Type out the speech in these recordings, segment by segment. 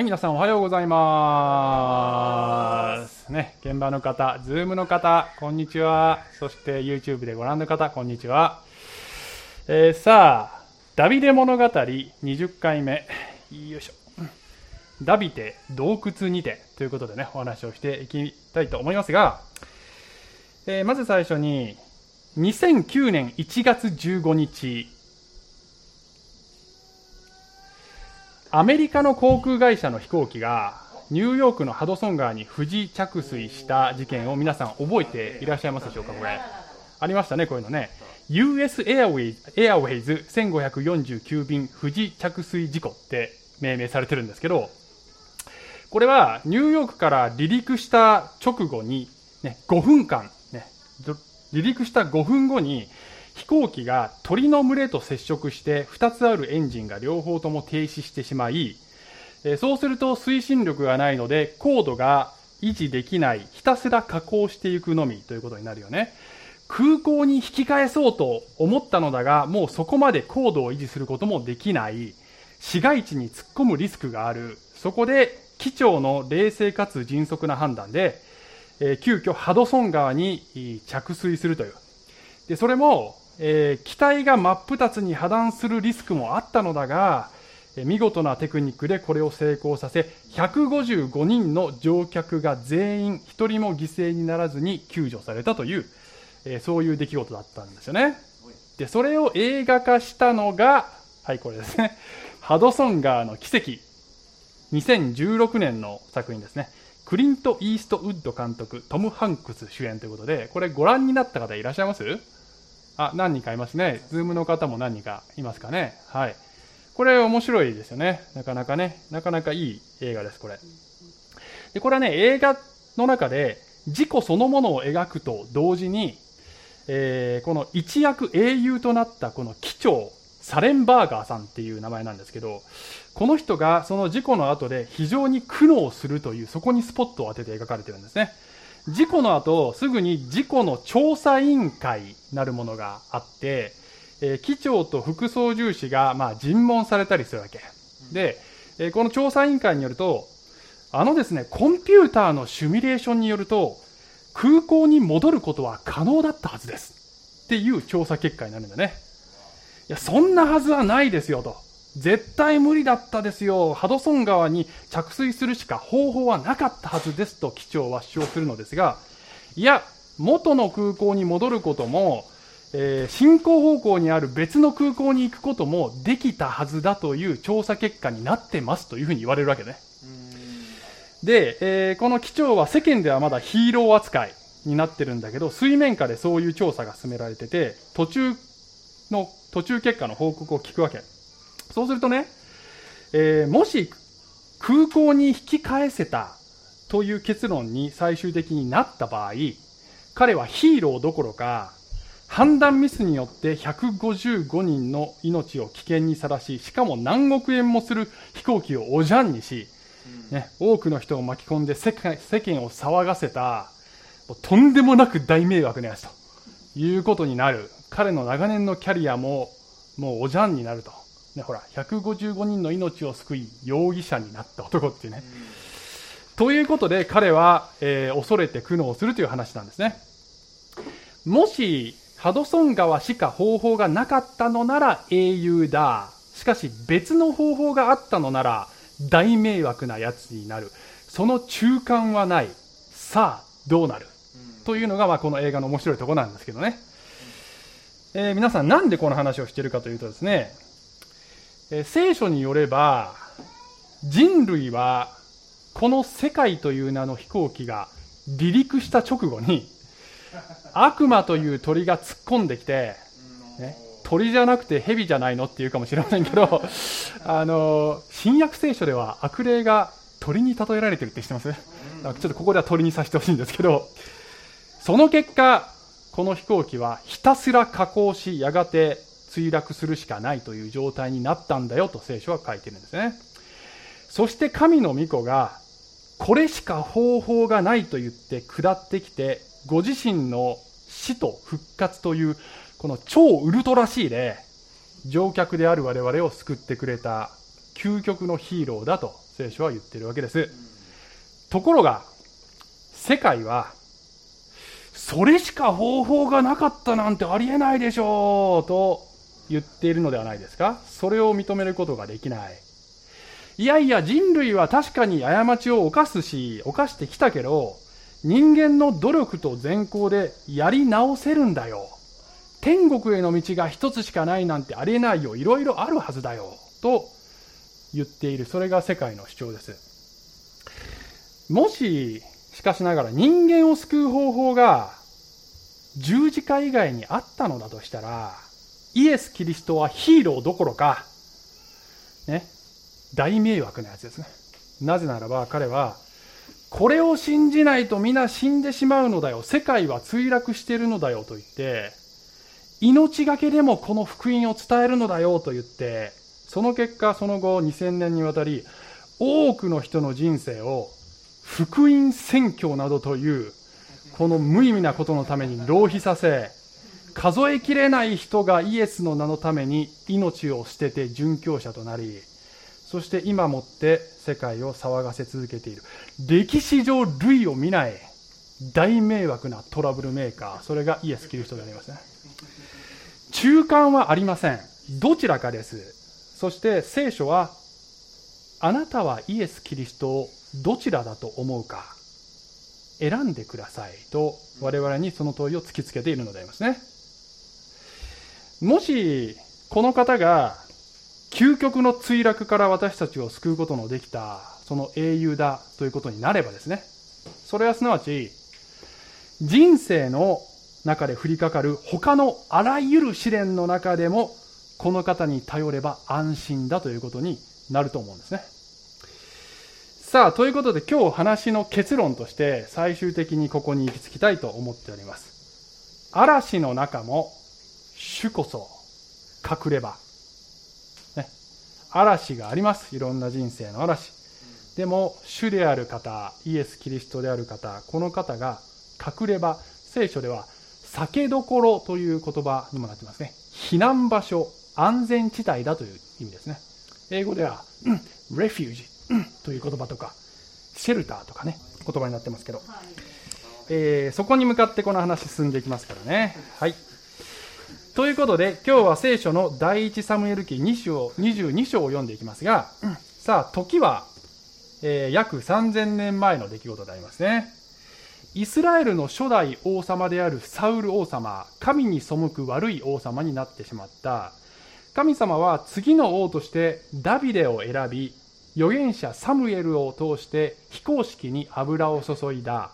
はい、皆さんおはようございます。ね、現場の方、ズームの方、こんにちは。そして YouTube でご覧の方、こんにちは。えーさあ、ダビデ物語20回目。よいしょ。ダビデ洞窟にてということでね、お話をしていきたいと思いますが、えーまず最初に、2009年1月15日、アメリカの航空会社の飛行機がニューヨークのハドソン川に不時着水した事件を皆さん覚えていらっしゃいますでしょうかこれ。ありましたねこういうのね。US エアウェイズエアウェイズ1549便不時着水事故って命名されてるんですけどこれはニューヨークから離陸した直後に、ね、5分間、ね、離陸した5分後に飛行機が鳥の群れと接触して2つあるエンジンが両方とも停止してしまい、えそうすると推進力がないので高度が維持できないひたすら下降していくのみということになるよね。空港に引き返そうと思ったのだがもうそこまで高度を維持することもできない。市街地に突っ込むリスクがある。そこで機長の冷静かつ迅速な判断で、えー急遽ハドソン川に着水するという。でそれも、えー機体が真っ二つに破断するリスクもあったのだが、えー見事なテクニックでこれを成功させ155人の乗客が全員一人も犠牲にならずに救助されたという、えーそういう出来事だったんですよね。でそれを映画化したのがはいこれですね。ハドソン川の奇跡。2016年の作品ですね。クリント・イーストウッド監督トム・ハンクス主演ということでこれご覧になった方いらっしゃいます？あ何人かいますね。ズームの方も何人かいますかね。はい。これ面白いですよね。なかなかね。なかなかいい映画ですこれ。でこれはね映画の中で事故そのものを描くと同時に、えーこの一躍英雄となったこの機長サレンバーガーさんっていう名前なんですけどこの人がその事故の後で非常に苦悩するというそこにスポットを当てて描かれてるんですね。事故の後すぐに事故の調査委員会なるものがあって、えー機長と副操縦士がまあ尋問されたりするわけ。で、えーこの調査委員会によるとあのですねコンピューターのシミュレーションによると空港に戻ることは可能だったはずです。っていう調査結果になるんだね。いやそんなはずはないですよと絶対無理だったですよ。ハドソン川に着水するしか方法はなかったはずですと機長は主張するのですがいや元の空港に戻ることも、えー進行方向にある別の空港に行くこともできたはずだという調査結果になってますというふうに言われるわけね。で、えーこの機長は世間ではまだヒーロー扱いになってるんだけど水面下でそういう調査が進められてて途中の途中結果の報告を聞くわけそうするとね、えーもし空港に引き返せたという結論に最終的になった場合彼はヒーローどころか判断ミスによって155人の命を危険にさらししかも何億円もする飛行機をおじゃんにし、ね、多くの人を巻き込んで世界世間を騒がせたとんでもなく大迷惑なやつということになる。彼の長年のキャリアももうおじゃんになると、ね、ほら155人の命を救い容疑者になった男っていうね、ということで彼は、えー恐れて苦悩するという話なんですね。もしハドソン川しか方法がなかったのなら英雄だ。しかし別の方法があったのなら大迷惑なやつになる。その中間はない。さあどうなる？というのが、まあ、この映画の面白いところなんですけどね、えー皆さんなんでこの話をしているかというとですね、えー聖書によれば人類はこの世界という名の飛行機が離陸した直後に悪魔という鳥が突っ込んできて、ね、鳥じゃなくて蛇じゃないのって言うかもしれませんけどあの新約聖書では悪霊が鳥に例えられてるって知ってます？ちょっとここでは鳥にさせてほしいんですけどその結果この飛行機はひたすら下降しやがて墜落するしかないという状態になったんだよと聖書は書いてるんですね。そして神の御子がこれしか方法がないと言って下ってきてご自身の死と復活というこの超ウルトラ C で乗客である我々を救ってくれた究極のヒーローだと聖書は言ってるわけです。ところが世界はそれしか方法がなかったなんてありえないでしょうと言っているのではないですか？それを認めることができない。いやいや人類は確かに過ちを犯すし犯してきたけど人間の努力と善行でやり直せるんだよ。天国への道が一つしかないなんてありえないよ。いろいろあるはずだよ。と言っている。それが世界の主張です。もししかしながら人間を救う方法が十字架以外にあったのだとしたら、イエス・キリストはヒーローどころか、ね、大迷惑なやつですね。なぜならば彼は、これを信じないと皆死んでしまうのだよ。世界は墜落しているのだよと言って、命がけでもこの福音を伝えるのだよと言って、その結果、その後2000年にわたり、多くの人の人生を福音宣教などというこの無意味なことのために浪費させ数えきれない人がイエスの名のために命を捨てて殉教者となりそして今もって世界を騒がせ続けている。歴史上類を見ない大迷惑なトラブルメーカー。それがイエス・キリストでありますね。中間はありません。どちらかです。そして聖書はあなたはイエス・キリストをどちらだと思うか選んでくださいと我々にその問いを突きつけているのでありますね。もしこの方が究極の墜落から私たちを救うことのできたその英雄だということになればですねそれはすなわち人生の中で降りかかる他のあらゆる試練の中でもこの方に頼れば安心だということになると思うんですねさあ、ということで今日話の結論として最終的にここに行き着きたいと思っております。嵐の中も主こそ隠れ場。ね、嵐があります。いろんな人生の嵐。でも主である方、イエス・キリストである方、この方が隠れ場。聖書では酒どころという言葉にもなってますね。避難場所、安全地帯だという意味ですね。英語では、レフュージという言葉とか、シェルターとかね、言葉になってますけど、えー、そこに向かってこの話進んでいきますからね。はい。ということで、今日は聖書の第一サムエル記2章、22章を読んでいきますが、さあ、時は、えー、約3000年前の出来事でありますね。イスラエルの初代王様であるサウル王様、神に背く悪い王様になってしまった。神様は次の王としてダビデを選び、預言者サムエルを通して非公式に油を注いだ。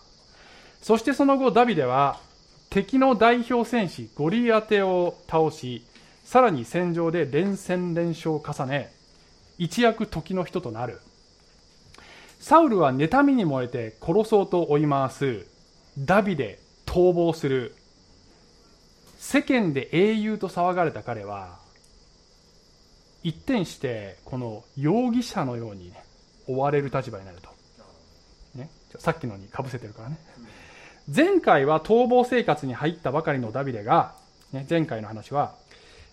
そしてその後ダビデは敵の代表戦士ゴリアテを倒し、さらに戦場で連戦連勝を重ね、一躍時の人となる。サウルは妬みに燃えて殺そうと追い回す。ダビデ、逃亡する。世間で英雄と騒がれた彼は、一転してこの容疑者のように、ね、追われる立場になると、ね、さっきのにかぶせてるからね前回は逃亡生活に入ったばかりのダビデが、ね、前回の話は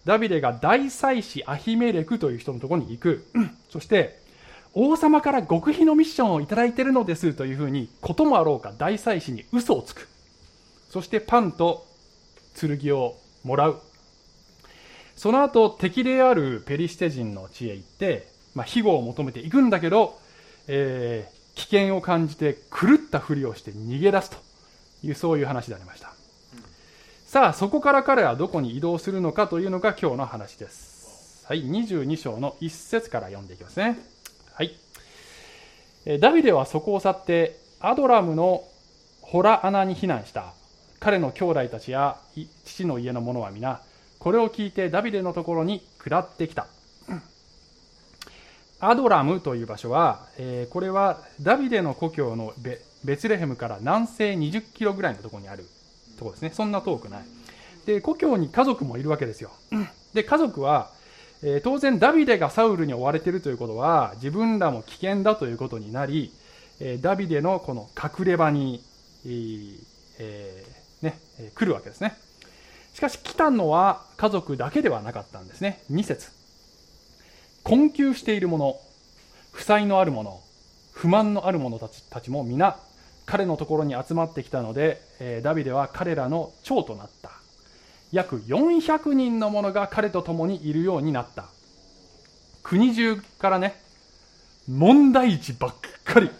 ダビデが大祭司アヒメレクという人のところに行く、そして王様から極秘のミッションをいただいているのですというふうにこともあろうか大祭司に嘘をつく。そしてパンと剣をもらう。その後敵であるペリシテ人の地へ行って、まあ、庇護を求めていくんだけど、えー、危険を感じて狂ったふりをして逃げ出すと。いうそういう話でありました、さあそこから彼はどこに移動するのかというのが今日の話です。はい22章の1節から読んでいきますね。はい。ダビデはそこを去ってアドラムのホラ穴に避難した。彼の兄弟たちや父の家の者は皆これを聞いてダビデのところに下ってきた。アドラムという場所は、えー、これはダビデの故郷のベベツレヘムから南西20キロぐらいのところにあるとこですね。そんな遠くない。で、故郷に家族もいるわけですよ。で、家族は、えー、当然ダビデがサウルに追われているということは自分らも危険だということになり、えー、ダビデのこの隠れ場に、えー、ね、来るわけですね。しかし来たのは家族だけではなかったんですね。2節困窮している者、負債のある者、不満のある者たちたちも皆彼のところに集まってきたので、えー、ダビデは彼らの長となった。約400人の者が彼と共にいるようになった。国中からね問題児ばっかり。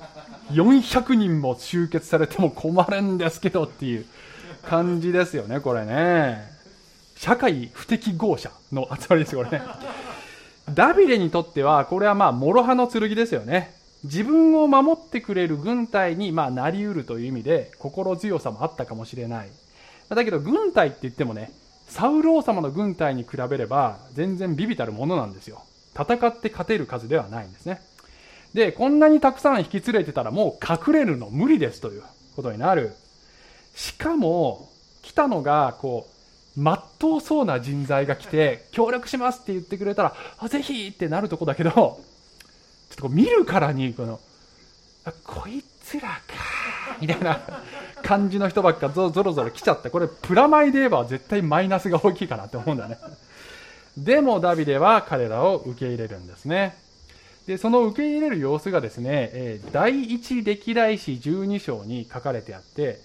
400人も集結されても困るんですけどっていう感じですよねこれね。社会不適合者の集まりですよこれね。ダビデにとってはこれはまあ諸刃の剣ですよね。自分を守ってくれる軍隊にまあなりうるという意味で心強さもあったかもしれない。だけど軍隊って言ってもねサウル王様の軍隊に比べれば全然ビビたるものなんですよ。戦って勝てる数ではないんですね。でこんなにたくさん引き連れてたらもう隠れるの無理ですということになる。しかも来たのがこうまっとうそうな人材が来て協力しますって言ってくれたらあぜひってなるとこだけどっとこう見るからにこのこいつらかみたいな感じの人ばっかぞぞろぞろ来ちゃってこれプラマイで言えば絶対マイナスが大きいかなって思うんだね。でもダビデは彼らを受け入れるんですね。でその受け入れる様子がですね、第一歴代史12章に書かれてあって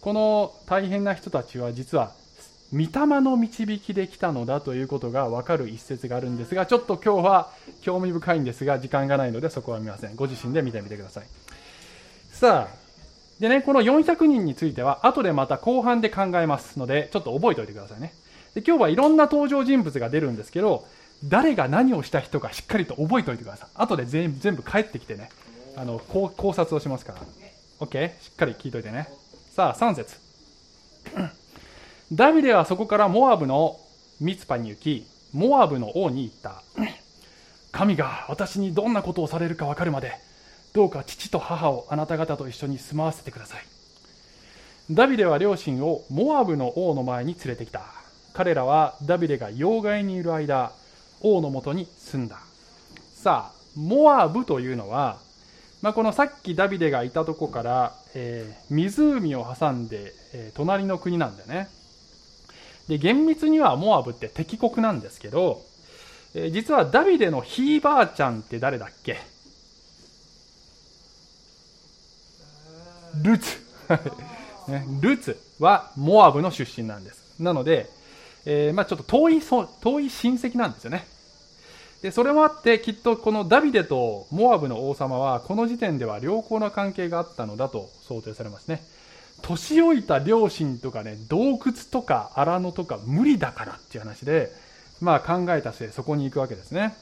この大変な人たちは実は御霊の導きで来たのだということが分かる一節があるんですがちょっと今日は興味深いんですが時間がないのでそこは見ません。ご自身で見てみてください。さあでねこの400人については後でまた後半で考えますのでちょっと覚えておいてくださいね。で今日はいろんな登場人物が出るんですけど誰が何をした人かしっかりと覚えておいてください。後で全部帰ってきてね。あの考察をしますから。OK しっかり聞いといてね。さあ3節。ダビデはそこからモアブのミツパに行きモアブの王に言った。神が私にどんなことをされるか分かるまでどうか父と母をあなた方と一緒に住まわせてください。ダビデは両親をモアブの王の前に連れてきた。彼らはダビデが要害にいる間王のもとに住んだ。さあモアブというのはまあ、このさっきダビデがいたとこから、えー、湖を挟んで、えー、隣の国なんだよね。で厳密にはモアブって敵国なんですけど、えー、実はダビデのひいばあちゃんって誰だっけ？ルツ。ね、ルツはモアブの出身なんです。なので、えー、まあ、ちょっと遠い遠い親戚なんですよね。でそれもあってきっとこのダビデとモアブの王様はこの時点では良好な関係があったのだと想定されますね年老いた両親とかね洞窟とか荒野とか無理だからっていう話でまあ考えた末そこに行くわけですね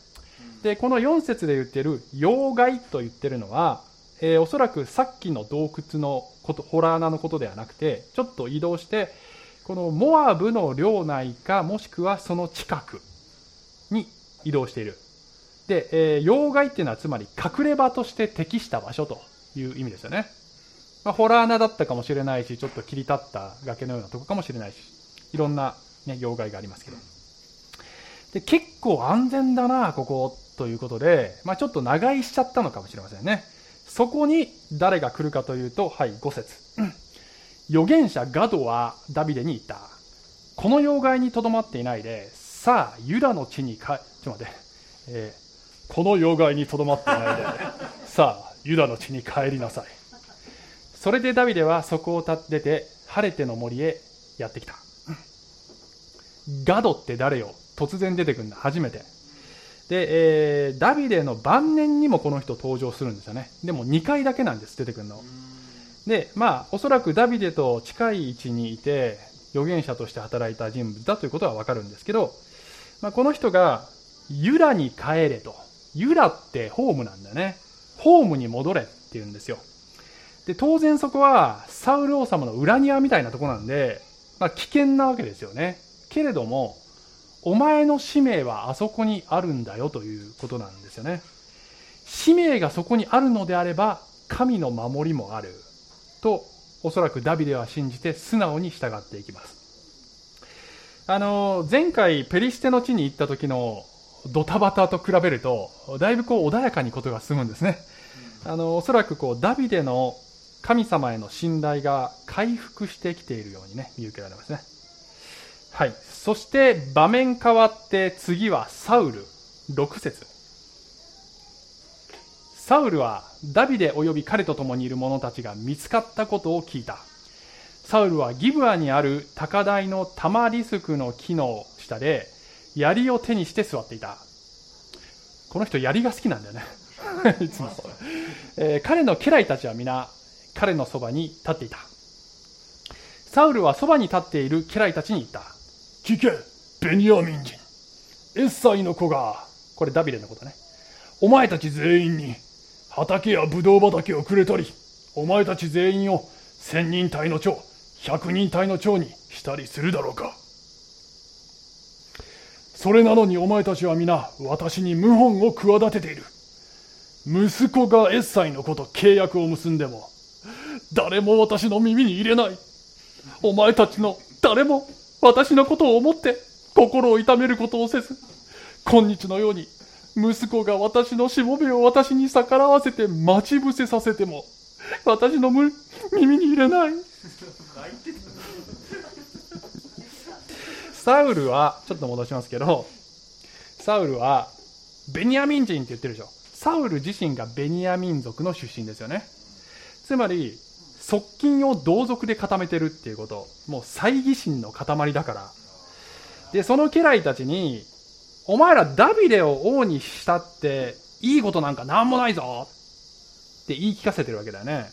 でこの4節で言ってる要害と言ってるのは、えー、おそらくさっきの洞窟のことホラー穴のことではなくてちょっと移動してこのモアブの領内かもしくはその近くに移動している。で、えー、要害っていうのはつまり隠れ場として適した場所という意味ですよね。まあ、ホラー穴だったかもしれないし、ちょっと切り立った崖のようなとこかもしれないし、いろんな、ね、要害がありますけど。で、結構安全だな、ここ、ということで、まあ、ちょっと長居しちゃったのかもしれませんね。そこに誰が来るかというと、はい、5節預言者ガドはダビデに言った。この要害にとどまっていないで、さあ、ユダの地にか、ちょっと待って、えー、この要害にとどまっていないで、さあ、ユダの地に帰りなさい。それでダビデはそこを出てて、晴れての森へやってきた。ガドって誰よ？突然出てくるんだ、初めて。で、えー、ダビデの晩年にもこの人登場するんですよね。でも2回だけなんです、出てくるの。で、まあ、おそらくダビデと近い位置にいて、預言者として働いた人物だということはわかるんですけど、まあ、この人がユラに帰れと。ユラってホームなんだよね。ホームに戻れって言うんですよ。で、当然そこはサウル王様の裏庭みたいなとこなんで、まあ、危険なわけですよね。けれども、お前の使命はあそこにあるんだよということなんですよね。使命がそこにあるのであれば、神の守りもある。と、おそらくダビデは信じて素直に従っていきます。あの、前回ペリシテの地に行った時のドタバタと比べると、だいぶこう穏やかにことが進むんですね。あの、おそらくこうダビデの神様への信頼が回復してきているようにね、見受けられますね。はい。そして場面変わって次はサウル6節サウルはダビデ及び彼と共にいる者たちが見つかったことを聞いた。サウルはギブアにある高台のタマリスクの木の下で槍を手にして座っていた。この人槍が好きなんだよね。いつも、えー、彼の家来たちは皆彼のそばに立っていた。サウルはそばに立っている家来たちに言った。聞け、ベニヤミン人。エッサイの子が、これダビデのことね。お前たち全員に畑やブドウ畑をくれたり、お前たち全員を千人隊の長、百人隊の長にしたりするだろうか。それなのにお前たちは皆私に謀反を企てている。息子がエッサイの子と契約を結んでも、誰も私の耳に入れない。お前たちの誰も私のことを思って心を痛めることをせず、今日のように息子が私のしもべを私に逆らわせて待ち伏せさせても、私の耳に入れない。サウルは、ちょっと戻しますけど、サウルは、ベニヤミン人って言ってるでしょ。サウル自身がベニヤ民族の出身ですよね。つまり、側近を同族で固めてるっていうこと。もう猜疑心の塊だから。で、その家来たちに、お前らダビデを王にしたっていいことなんかなんもないぞって言い聞かせてるわけだよね。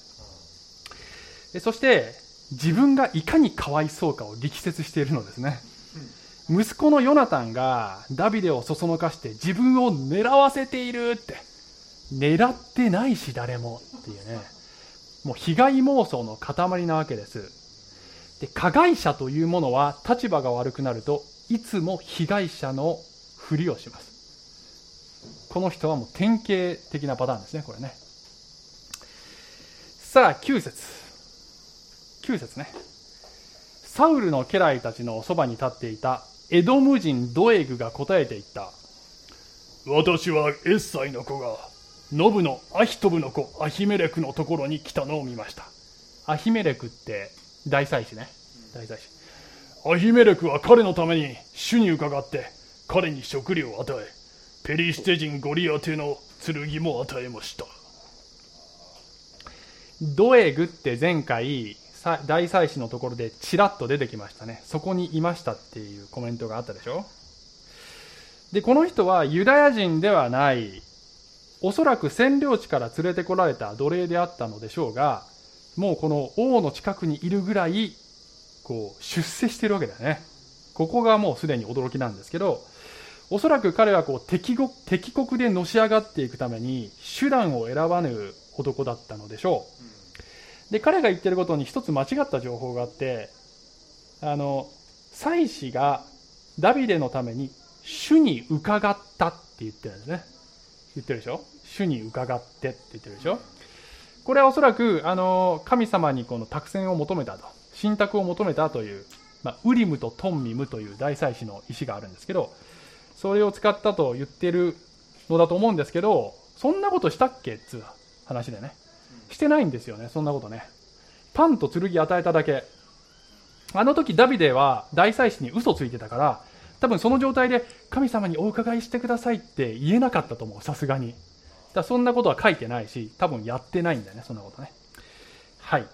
そして、自分がいかにかわいそうかを力説しているのですね。息子のヨナタンがダビデをそそのかして自分を狙わせているって。狙ってないし誰もっていうね。もう被害妄想の塊なわけです。で、加害者というものは立場が悪くなるといつも被害者のふりをします。この人はもう典型的なパターンですね、これね。さあ、9節9節ね。サウルの家来たちのそばに立っていたエドム人ドエグが答えていった。私はエッサイの子が、ノブのアヒトブの子アヒメレクのところに来たのを見ました。アヒメレクって大祭司ね。大祭司。アヒメレクは彼のために主に伺って彼に食料を与え、ペリシテ人ゴリアテの剣も与えました。ドエグって前回、大祭司のところでちらっと出てきましたね。そこにいましたっていうコメントがあったでしょで、この人はユダヤ人ではない、おそらく占領地から連れてこられた奴隷であったのでしょうが、もうこの王の近くにいるぐらい、こう、出世してるわけだよね。ここがもうすでに驚きなんですけど、おそらく彼はこう敵国敵国でのし上がっていくために手段を選ばぬ男だったのでしょう。で、彼が言ってることに一つ間違った情報があって、あの、祭司がダビデのために主に伺ったって言ってるんですね。言ってるでしょ？主に伺ってって言ってるでしょ？これはおそらく、あの、神様にこの託戦を求めたと。信託を求めたという、まあ、ウリムとトンミムという大祭司の石があるんですけど、それを使ったと言ってるのだと思うんですけど、そんなことしたっけっつう話でね。してないんですよね、そんなことね。パンと剣与えただけ。あの時ダビデは大祭司に嘘ついてたから、多分その状態で神様にお伺いしてくださいって言えなかったと思う、さすがに。だそんなことは書いてないし、多分やってないんだよね、そんなことね。はい。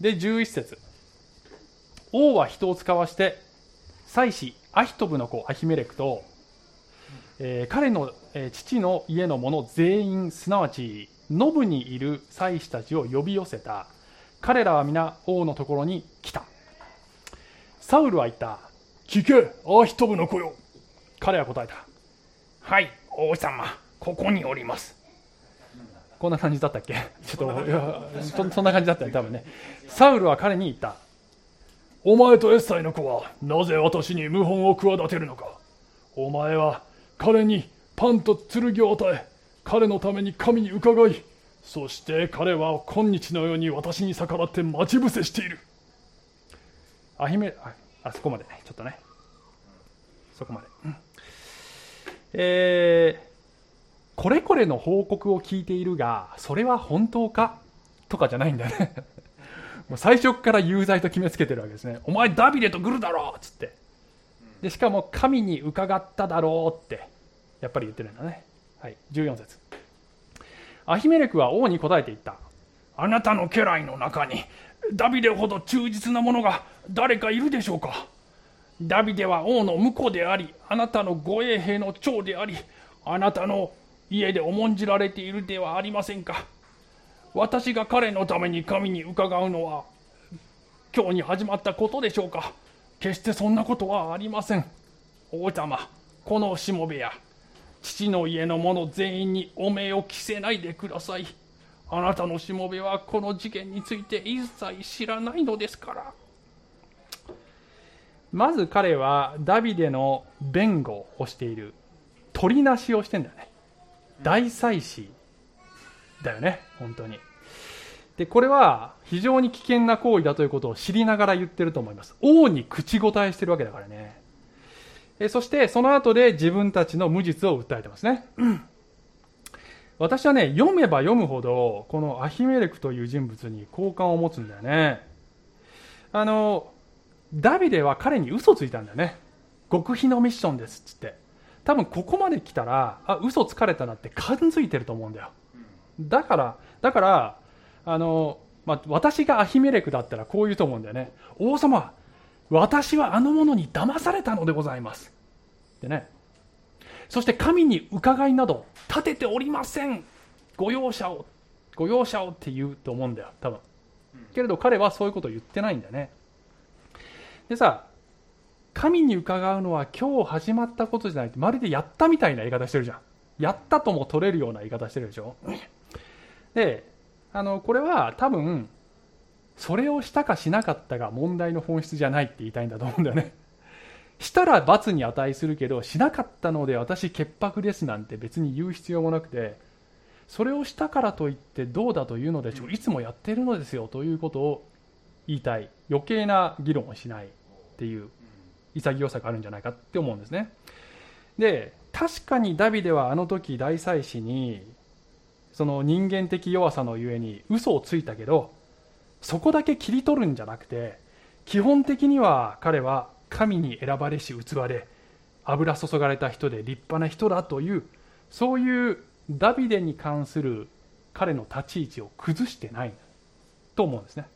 で、11節王は人を使わして、祭司アヒトブの子アヒメレクとえー、彼の、えー、父の家の者全員すなわちノブにいる祭司たちを呼び寄せた彼らは皆王のところに来たサウルは言った聞けアヒトブの子よ彼は答えた。はい王様。ここにおります。こんな感じだったっけ？ちょっといやそそんな感じだったね多分ね。サウルは彼に言った。お前とエッサイの子はなぜ私に謀反を企てるのか？お前は彼にパンと剣を与え彼のために神に伺いそして彼は今日のように私に逆らって待ち伏せしている。あひめあそこまで。ちょっとね。そこまで、うん、えー、これこれの報告を聞いているがそれは本当か？とかじゃないんだよね。もう最初から有罪と決めつけてるわけですね。お前ダビデと来るだろっつって。でしかも神に伺っただろうってやっぱり言ってるんだね、はい、14節。アヒメレクは王に答えて言った。あなたの家来の中にダビデほど忠実な者が誰かいるでしょうか？ダビデは王の婿でありあなたの護衛兵の長でありあなたの家で重んじられているではありませんか？私が彼のために神に伺うのは今日に始まったことでしょうか？決してそんなことはありません。王様このしもべや父の家の者全員に汚名を着せないでください。あなたのしもべはこの事件について一切知らないのですから。まず彼はダビデの弁護をしている。取りなしをしてんだよね。大祭司だよね本当に。でこれは非常に危険な行為だということを知りながら言ってると思います。王に口答えしてるわけだからね。えそしてその後で自分たちの無実を訴えてますね私はね読めば読むほどこのアヒメレクという人物に好感を持つんだよね。あのダビデは彼に嘘ついたんだよね。極秘のミッションですっつって。多分ここまで来たらあ嘘つかれたなって感づいてると思うんだよ。だからだからあの、まあ、私がアヒメレクだったらこう言うと思うんだよね。王様私はあの者に騙されたのでございます。ってね。そして神に伺いなど立てておりません。ご容赦を。ご容赦をって言うと思うんだよ多分。けれど彼はそういうことを言ってないんだよね。でさ神に伺うのは今日始まったことじゃないまるでやったみたいな言い方してるじゃん。やったとも取れるような言い方してるでしょ。であのこれは多分それをしたかしなかったが問題の本質じゃないって言いたいんだと思うんだよね。したら罰に値するけどしなかったので私潔白ですなんて別に言う必要もなくてそれをしたからといってどうだというのでしょういつもやってるのですよということを言いたい。余計な議論をしないっていう潔さがあるんじゃないかって思うんですね。で確かにダビデはあの時大祭司にその人間的弱さのゆえに嘘をついたけどそこだけ切り取るんじゃなくて基本的には彼は神に選ばれし器で油注がれた人で立派な人だというそういうダビデに関する彼の立ち位置を崩してないと思うんですね。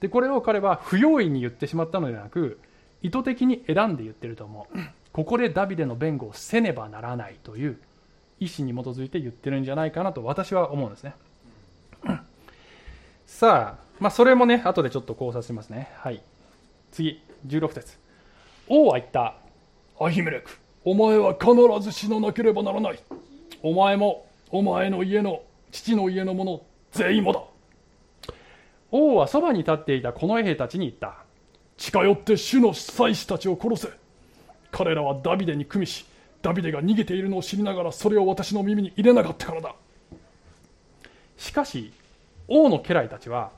でこれを彼は不用意に言ってしまったのではなく意図的に選んで言ってると思う。ここでダビデの弁護をせねばならないという意思に基づいて言ってるんじゃないかなと私は思うんですね。さあ、まあ、それもね後でちょっと考察しますね。はい。次。16節。王は言った。アヒメレクお前は必ず死ななければならない。お前もお前の家の父の家の者全員もだ。王はそばに立っていたこの兵たちに言った。近寄って主の祭司たちを殺せ。彼らはダビデに組みしダビデが逃げているのを知りながらそれを私の耳に入れなかったからだ。しかし王の家来たちは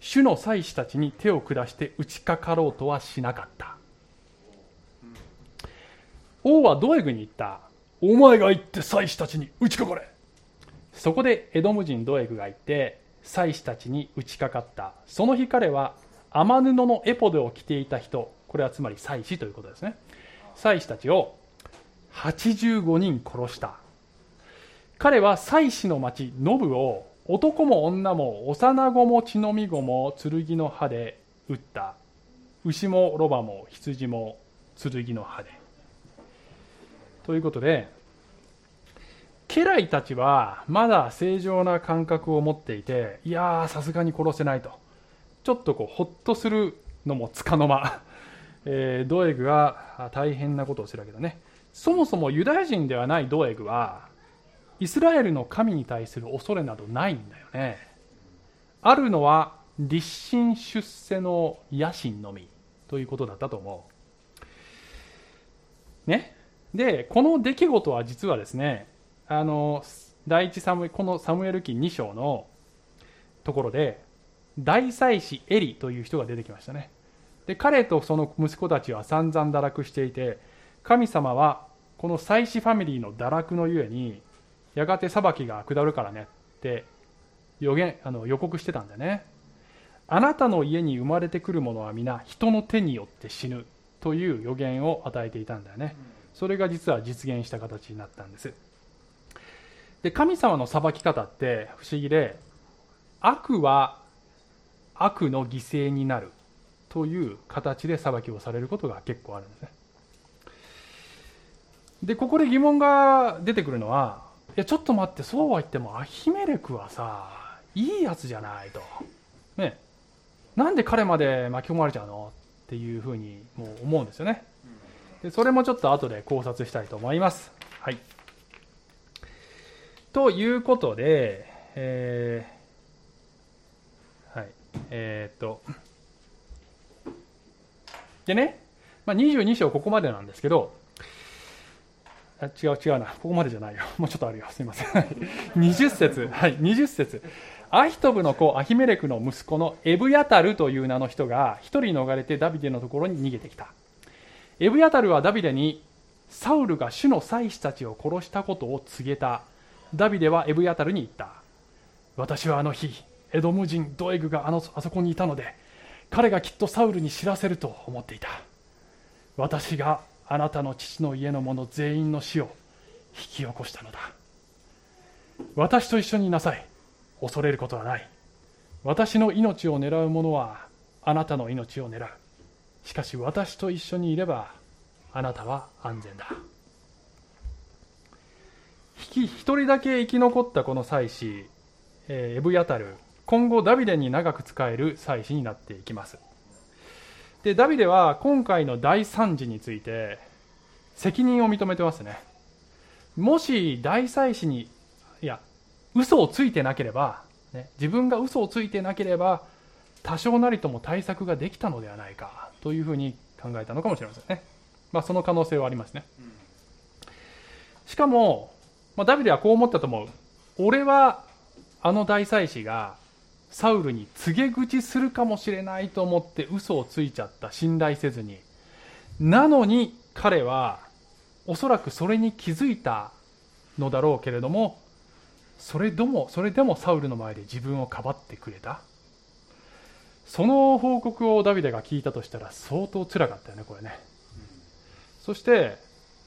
主の祭司たちに手を下して打ちかかろうとはしなかった。王はドエグに言った。お前が行って祭司たちに打ちかかれ。そこでエドム人ドエグが行って祭司たちに打ちかかった。その日彼は天布のエポデを着ていた人これはつまり祭司ということですね。祭司たちを85人殺した。彼は祭司の町ノブを男も女も幼子も血のみ子も剣の刃で撃った。牛もロバも羊も剣の刃で。ということで家来たちはまだ正常な感覚を持っていていやさすがに殺せないと。ちょっとこうほっとするのもつかの間、えー、ドエグが大変なことをするわけだね。そもそもユダヤ人ではないドエグはイスラエルの神に対する恐れなどないんだよね。あるのは立身出世の野心のみということだったと思う。ね。でこの出来事は実はですねあの第一サムこのサムエル記2章のところで大祭司エリという人が出てきましたね。で彼とその息子たちは散々堕落していて神様はこの祭司ファミリーの堕落のゆえにやがて裁きが下るからねって予言あの予告してたんだよね。あなたの家に生まれてくる者は皆人の手によって死ぬという予言を与えていたんだよね。それが実は実現した形になったんです。で神様の裁き方って不思議で悪は悪の犠牲になるという形で裁きをされることが結構あるんですね。でここで疑問が出てくるのはやちょっと待ってそうは言ってもアヒメレクはさいいやつじゃないと。ね。なんで彼まで巻き込まれちゃうのっていうふうにもう思うんですよね。でそれもちょっと後で考察したいと思います。はい。ということで、えー、はい、えー、っと、でね、まあ、22章ここまでなんですけど、違う違うな、ここまでじゃないよ。もうちょっとあるよ。すみません。20節、はい、20節。アヒトブの子、アヒメレクの息子のエブヤタルという名の人が一人逃れてダビデのところに逃げてきた。エブヤタルはダビデに、サウルが主の祭司たちを殺したことを告げた。ダビデはエブヤタルに言った。私はあの日、エドム人ドエグがあのあそこにいたので、彼がきっとサウルに知らせると思っていた。私があなたの父の家の者全員の死を引き起こしたのだ。私と一緒になさい。恐れることはない。私の命を狙う者はあなたの命を狙う。しかし私と一緒にいればあなたは安全だ。一人だけ生き残ったこの祭司、えー、エブヤタル今後ダビデに長く使える祭司になっていきますでダビデは今回の大惨事について責任を認めてますね。もし大祭司にいや嘘をついてなければ、ね、自分が嘘をついてなければ多少なりとも対策ができたのではないかというふうに考えたのかもしれませんね、まあ、その可能性はありますね。しかもまあ、ダビデはこう思ったと思う。俺はあの大祭司がサウルに告げ口するかもしれないと思って嘘をついちゃった。信頼せずに。なのに彼はおそらくそれに気づいたのだろうけれどもそれでもそれでもサウルの前で自分をかばってくれた。その報告をダビデが聞いたとしたら相当つらかったよねこれね。そして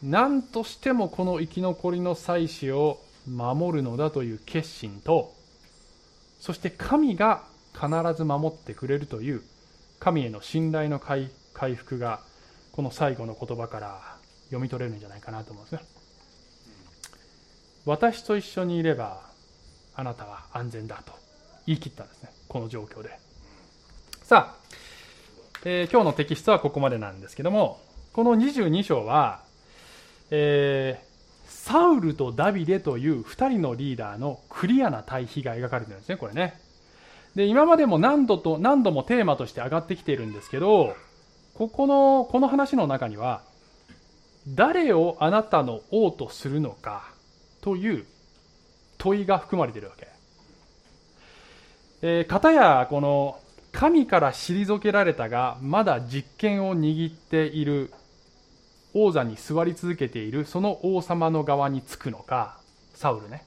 何としてもこの生き残りの祭司を守るのだという決心とそして神が必ず守ってくれるという神への信頼の回復がこの最後の言葉から読み取れるんじゃないかなと思うんですね。私と一緒にいればあなたは安全だと言い切ったんですね。この状況で。さあ、えー、今日のテキストはここまでなんですけどもこの22章はえー、サウルとダビデという2人のリーダーのクリアな対比が描かれてるんですね、これね。で、今までも何度と何度もテーマとして上がってきているんですけど、ここの、この話の中には、誰をあなたの王とするのかという問いが含まれているわけ。えー、片やこの神から退けられたがまだ実権を握っている王座に座り続けているその王様の側につくのかサウルね。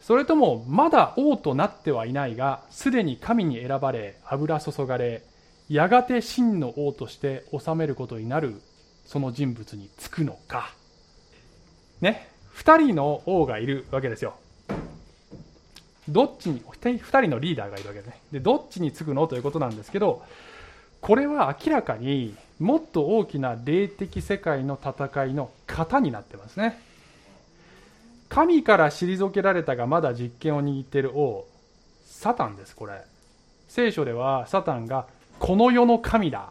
それともまだ王となってはいないがすでに神に選ばれ油注がれやがて真の王として治めることになるその人物につくのか。ね。2人の王がいるわけですよ。どっちに2人のリーダーがいるわけですね。でどっちにつくのということなんですけどこれは明らかにもっと大きな霊的世界の戦いの型になってますね。神から退けられたがまだ実権を握っている王サタンですこれ。聖書ではサタンがこの世の神だ。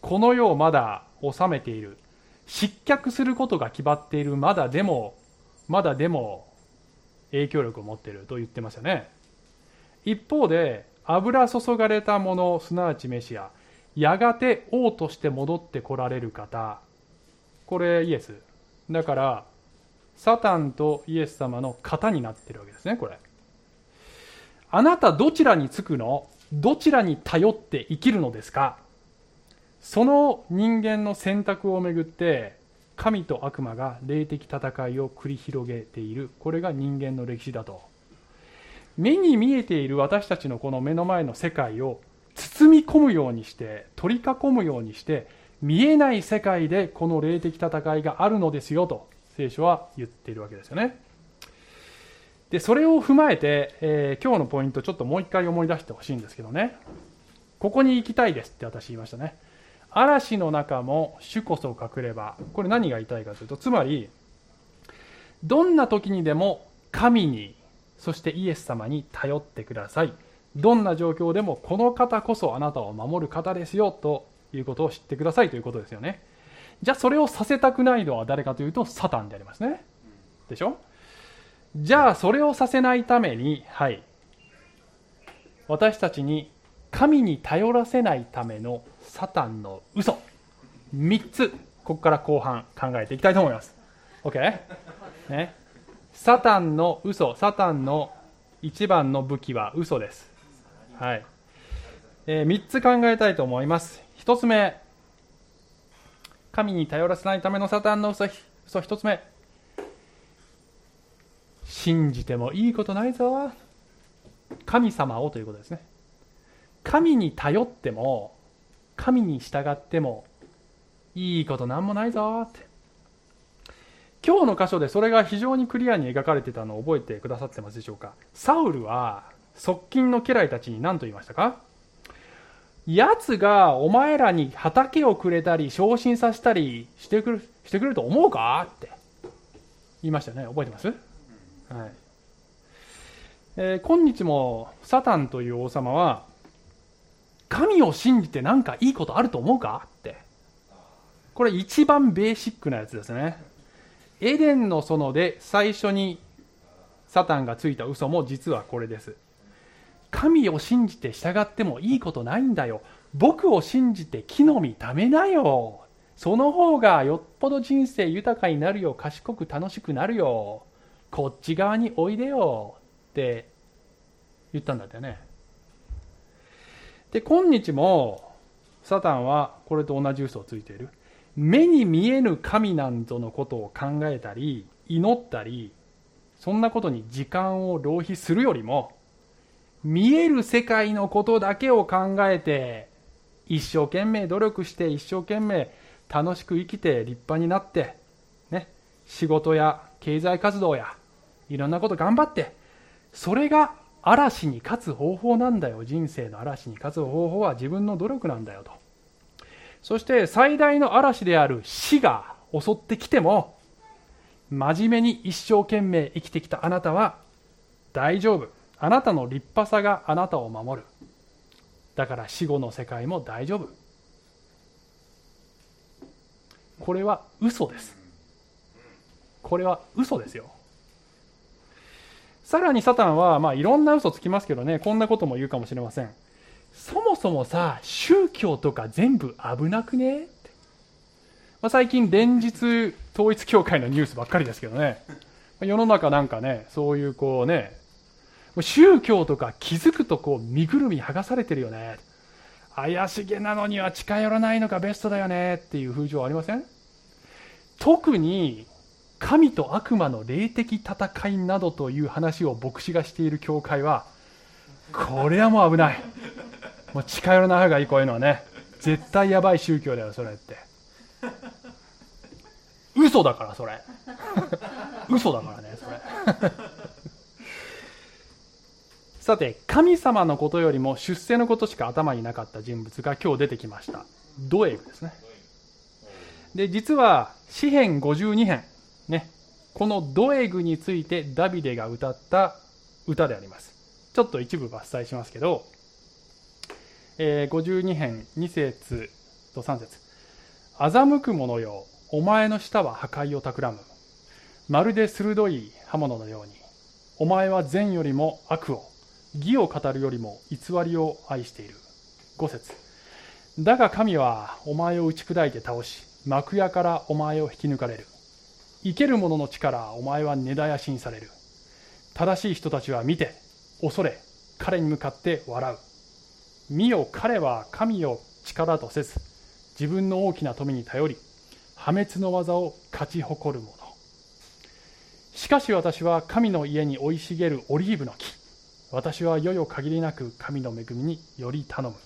この世をまだ治めている。失脚することが決まっている。まだでもまだでも影響力を持っている。と言ってますよね。一方で油注がれたものすなわちメシア。やがて王として戻ってこられる方。これイエス。だからサタンとイエス様の型になってるわけですねこれ。あなたどちらにつくの？どちらに頼って生きるのですか？その人間の選択をめぐって神と悪魔が霊的戦いを繰り広げている。これが人間の歴史だと。目に見えている私たちのこの目の前の世界を包み込むようにして取り囲むようにして見えない世界でこの霊的戦いがあるのですよと聖書は言っているわけですよね。でそれを踏まえて、えー今日のポイントちょっともう一回思い出してほしいんですけどね。ここに行きたいですって私言いましたね。嵐の中も主こそ隠ればこれ何が言いたいかというとつまりどんな時にでも神にそしてイエス様に頼ってください。どんな状況でもこの方こそあなたを守る方ですよということを知ってくださいということですよね。じゃあそれをさせたくないのは誰かというとサタンでありますね。でしょ？じゃあそれをさせないためにはい。私たちに神に頼らせないためのサタンの嘘。3つここから後半考えていきたいと思います。OK? ね。サタンの嘘サタンの一番の武器は嘘です。はい、え3つ考えたいと思います。1つ目。神に頼らせないためのサタンの嘘嘘1つ目。信じてもいいことないぞ。神様をということですね。神に頼っても神に従ってもいいことなんもないぞ。って今日の箇所でそれが非常にクリアに描かれてたのを覚えてくださってますでしょうか。サウルは側近の家来たちに何と言いましたか？奴がお前らに畑をくれたり昇進させたりしてくるしてくれると思うか？って言いましたね。覚えてます、はい。えー今日もサタンという王様は神を信じて何かいいことあると思うか？って。これ一番ベーシックなやつですね。エデンの園で最初にサタンがついた嘘も実はこれです神を信じて従ってもいいことないんだよ。僕を信じて木の実食べなよ。その方がよっぽど人生豊かになるよ。賢く楽しくなるよ。こっち側においでよ。って言ったんだってね。で今日もサタンはこれと同じ嘘をついている。目に見えぬ神なんぞのことを考えたり祈ったりそんなことに時間を浪費するよりも見える世界のことだけを考えて一生懸命努力して一生懸命楽しく生きて立派になって、ね、仕事や経済活動やいろんなこと頑張ってそれが嵐に勝つ方法なんだよ。人生の嵐に勝つ方法は自分の努力なんだよと。そして最大の嵐である死が襲ってきても真面目に一生懸命生きてきたあなたは大丈夫。あなたの立派さがあなたを守る。だから死後の世界も大丈夫。これは嘘です。これは嘘ですよ。さらにサタンは、まあ、いろんな嘘つきますけどね。こんなことも言うかもしれません。そもそもさ宗教とか全部危なくね？って、まあ、最近連日統一教会のニュースばっかりですけどね。世の中なんかねそういうこうね宗教とか気づくとこう身ぐるみ剥がされてるよね。怪しげなのには近寄らないのがベストだよねっていう風潮ありません？特に神と悪魔の霊的戦いなどという話を牧師がしている教会はこれはもう危ない。もう近寄らない方がいいこういうのはね。絶対やばい宗教だよそれって。嘘だからそれ。嘘だからねそれ。さて神様のことよりも出世のことしか頭になかった人物が今日出てきました。ドエグですね。で実は詩編52編ねこのドエグについてダビデが歌った歌であります。ちょっと一部抜粋しますけど、えー52編2節と3節。欺く者よお前の舌は破壊を企む。まるで鋭い刃物のように。お前は善よりも悪を義を語るよりも偽りを愛している。5節。だが神はお前を打ち砕いて倒し幕屋からお前を引き抜かれる。生ける者の力お前は根絶やしにされる。正しい人たちは見て恐れ彼に向かって笑う。見よ彼は神を力とせず自分の大きな富に頼り破滅の技を勝ち誇る者。しかし私は神の家に生い茂るオリーブの木。私は世よ限りなく神の恵みにより頼む。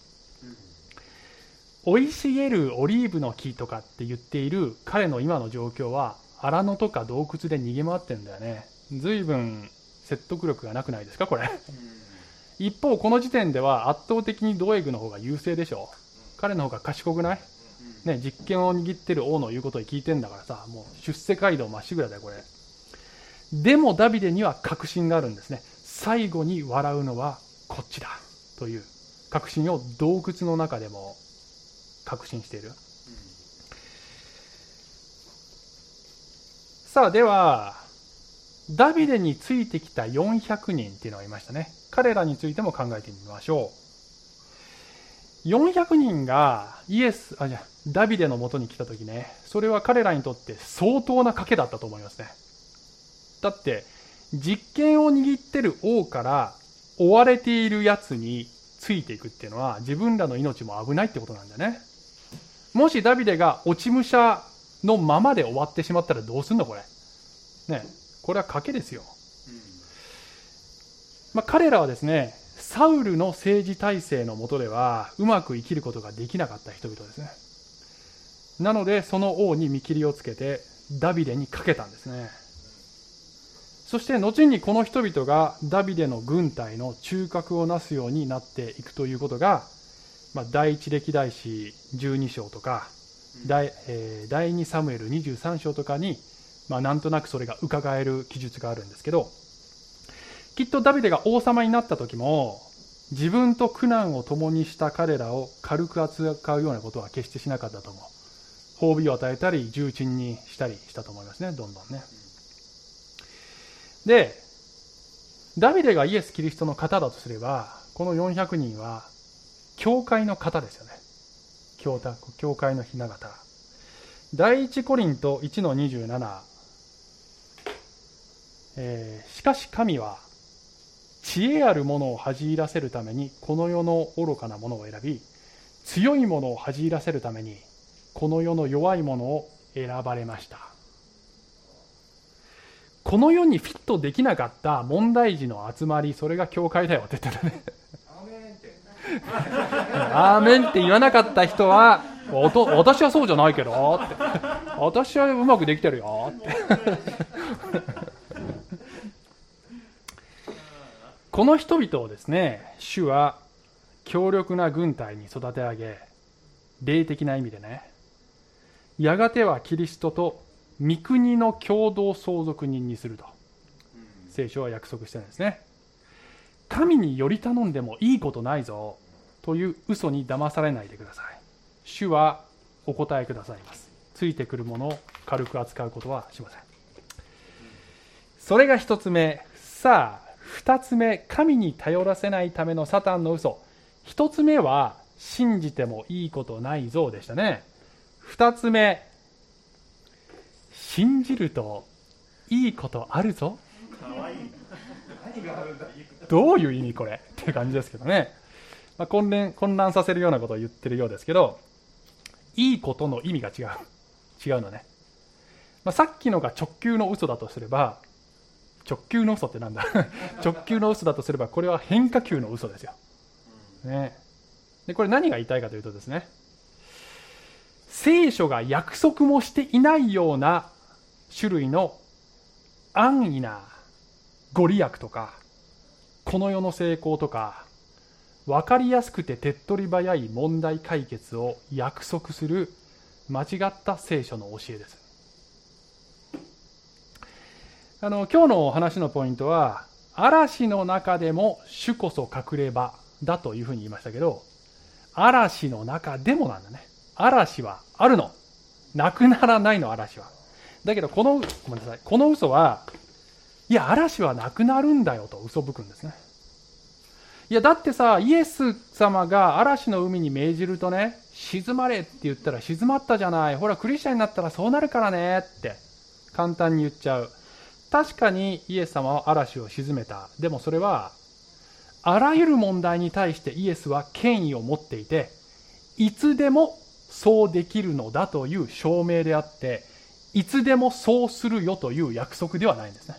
生い茂るオリーブの木とかって言っている彼の今の状況は荒野とか洞窟で逃げ回ってるんだよね。随分説得力がなくないですかこれ。一方この時点では圧倒的にドエグの方が優勢でしょ彼の方が賢くない、ね、実権を握ってる王の言うことを聞いてんだからさもう出世街道まっしぐらだよこれ。でもダビデには確信があるんですね最後に笑うのはこっちだという確信を洞窟の中でも確信している、さあではダビデについてきた400人っていうのがいましたね。彼らについても考えてみましょう。400人がイエスあじゃダビデのもとに来た時ね。それは彼らにとって相当な賭けだったと思いますね。だって実権を握ってる王から追われているやつについていくっていうのは自分らの命も危ないってことなんだよね。もしダビデが落ち武者のままで終わってしまったらどうすんのこれ。ねこれは賭けですよ、まあ、彼らはですねサウルの政治体制のもとではうまく生きることができなかった人々ですね。なのでその王に見切りをつけてダビデにかけたんですねそして後にこの人々がダビデの軍隊の中核をなすようになっていくということが、まあ、第一歴代史12章とか第,、えー、第2サムエル23章とかに、まあ、なんとなくそれが伺える記述があるんですけどきっとダビデが王様になった時も自分と苦難を共にした彼らを軽く扱うようなことは決してしなかったと思う。褒美を与えたり重鎮にしたりしたと思いますねどんどんねでダビデがイエス・キリストの方だとすればこの400人は教会の方ですよね。教教会のひな形。第一コリント1の27、えー、しかし神は知恵あるものを恥じらせるためにこの世の愚かなものを選び強いものを恥じらせるためにこの世の弱いものを選ばれました。この世にフィットできなかった問題児の集まりそれが教会だよって言ってたね。アーメンって。言わなかった人は私はそうじゃないけどって。私はうまくできてるよって。この人々をですね主は強力な軍隊に育て上げ霊的な意味でねやがてはキリストと御国の共同相続人にすると。聖書は約束してるんですね。神により頼んでもいいことないぞ。という嘘に騙されないでください。主はお答えくださいます。ついてくるものを軽く扱うことはしません。それが一つ目。さあ二つ目。神に頼らせないためのサタンの嘘。一つ目は信じてもいいことないぞでしたね。二つ目。信じるといいことあるぞ。どういう意味これって感じですけどね、まあ、混乱混乱させるようなことを言ってるようですけどいいことの意味が違う。違うのね、まあ、さっきのが直球の嘘だとすれば直球の嘘ってなんだ？直球の嘘だとすればこれは変化球の嘘ですよ、ね、でこれ何が言いたいかというとですね。聖書が約束もしていないような種類の安易なご利益とかこの世の成功とか分かりやすくて手っ取り早い問題解決を約束する間違った聖書の教えです。あの今日のお話のポイントは嵐の中でも主こそ隠れ場だというふうに言いましたけど嵐の中でもなんだね。嵐はあるの。なくならないの嵐は。だけどこの、ごめんなさい。この嘘は、いや、嵐はなくなるんだよと嘘吹くんですね。いや、だってさ、イエス様が嵐の海に命じるとね、沈まれって言ったら静まったじゃない。ほら、クリスチャンになったらそうなるからねって簡単に言っちゃう。確かにイエス様は嵐を沈めた。でもそれは、あらゆる問題に対してイエスは権威を持っていて、いつでもそうできるのだという証明であって、いつでもそうするよという約束ではないんですね。